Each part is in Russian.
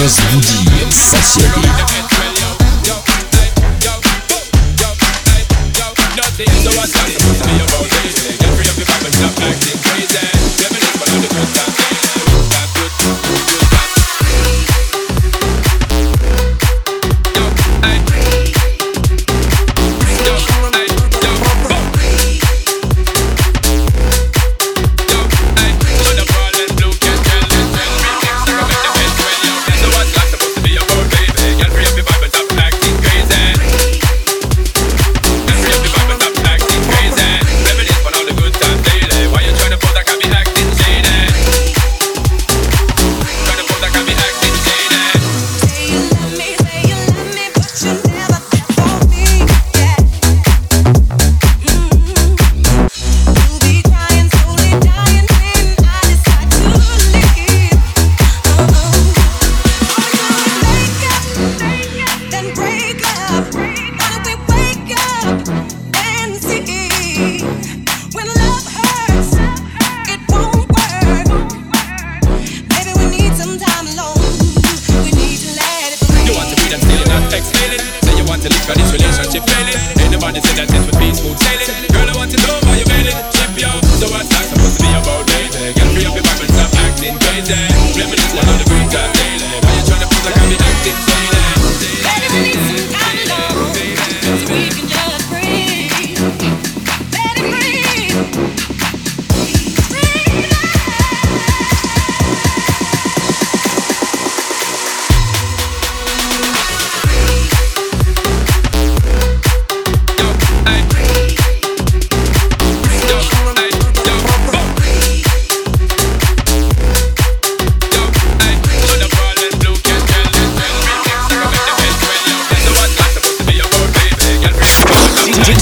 Séance Boogie, Société.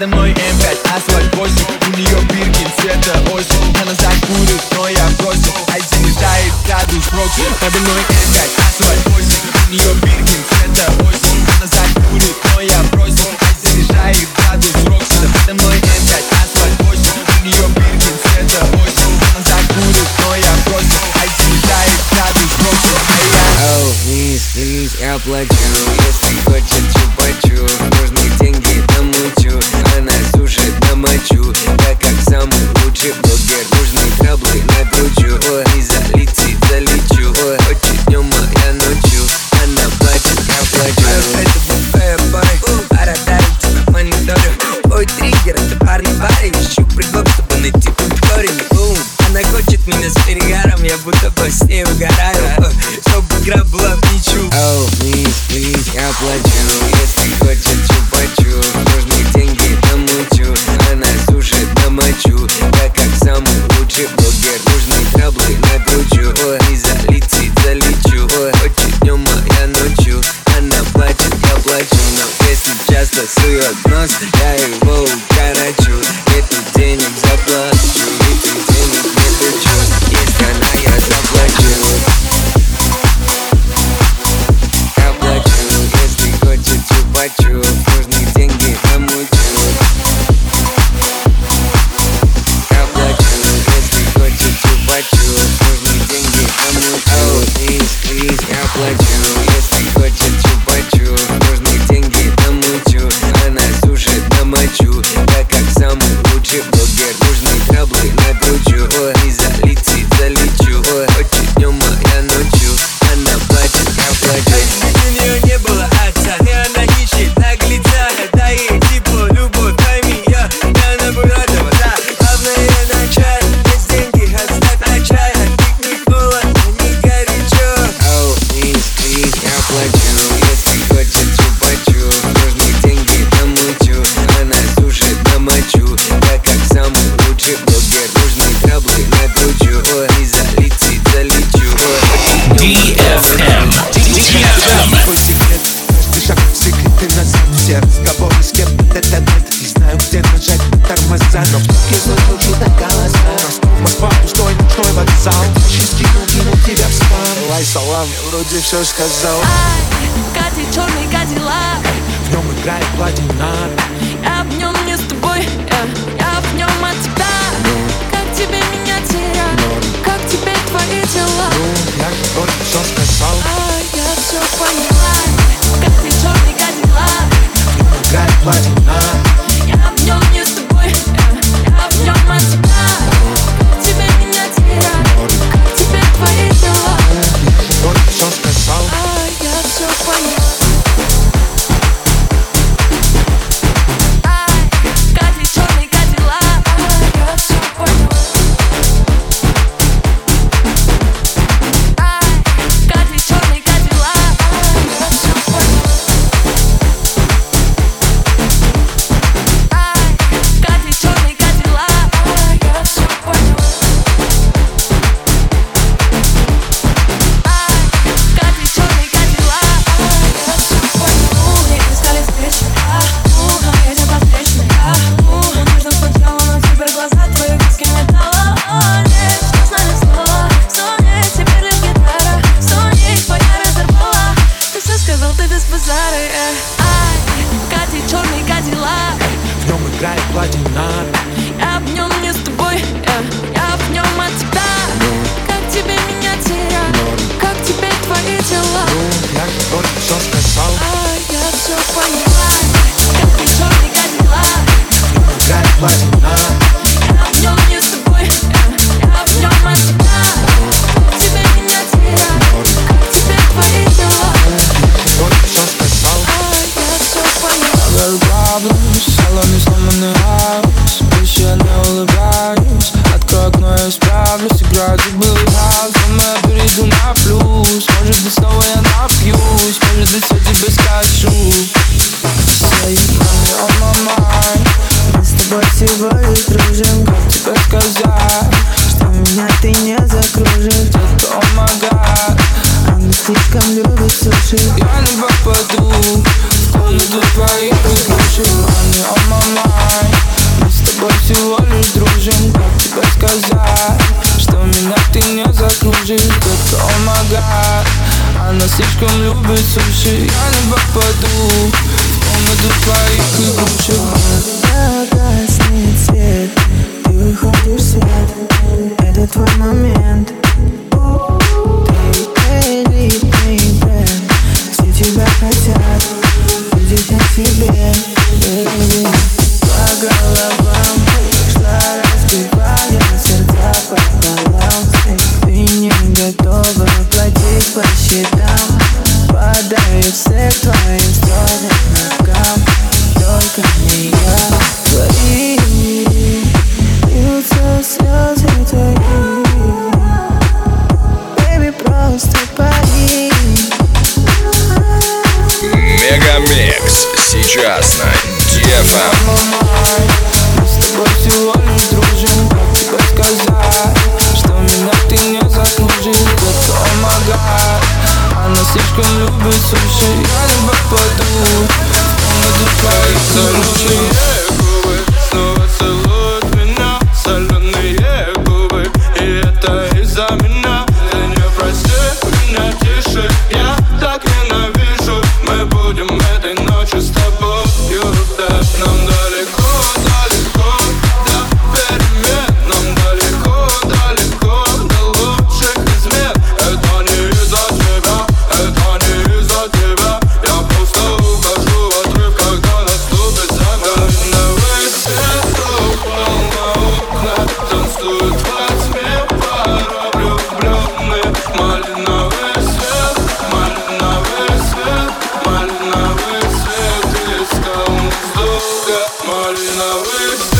Надо мной М5, асфальт 8 У нее бирки цвета осень. Она закурит, но я бросил Один летает градус против Надо мной М5 улица Но в звуке слышу чудо голоса Ростов, Москва, пустой ночной вокзал Сейчас кину, кину тебя в спам Лай салам, я вроде все сказал. Ай, Катя, черный кадиллак. В нем играет платина Я в нем не с тобой, я, я в нем от тебя. Но. Как тебе меня терять, Но. Ну. как тебе твои дела? Ну, я же только все сказал. Ай, я все поняла. Катя, черный кадиллак. В нем играет платина one Что меня ты не закружишь Как омага Она слишком любит суши. Я не попаду В комнату твоих игрушек. Погаснет свет Ты выходишь в свет. Это твой момент. Take a leap, take Все тебя хотят Видеть на себе yeah. Steps, step lines это Малиновый свет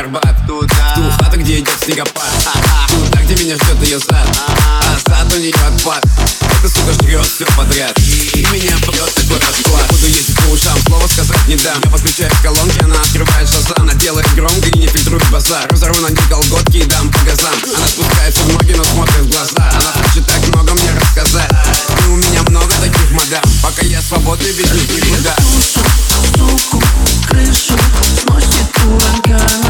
Арбат Туда Ту хату, где идет снегопад. А-а. Туда, где меня ждет ее сад? А-а. А сад у нее отпад. Эта сука жрет все подряд. И меня бьет такой расклад. Буду ездить по ушам, слово сказать не дам. Я подключаю колонки, она открывает шоссе Она делает громко и не фильтрует базар. Разорву на ней колготки и дам по газам. Она спускается в ноги, но смотрит в глаза. Она хочет так много мне рассказать. И у меня много таких мадам. Пока я свободный, ведь никуда Крышу, с ночи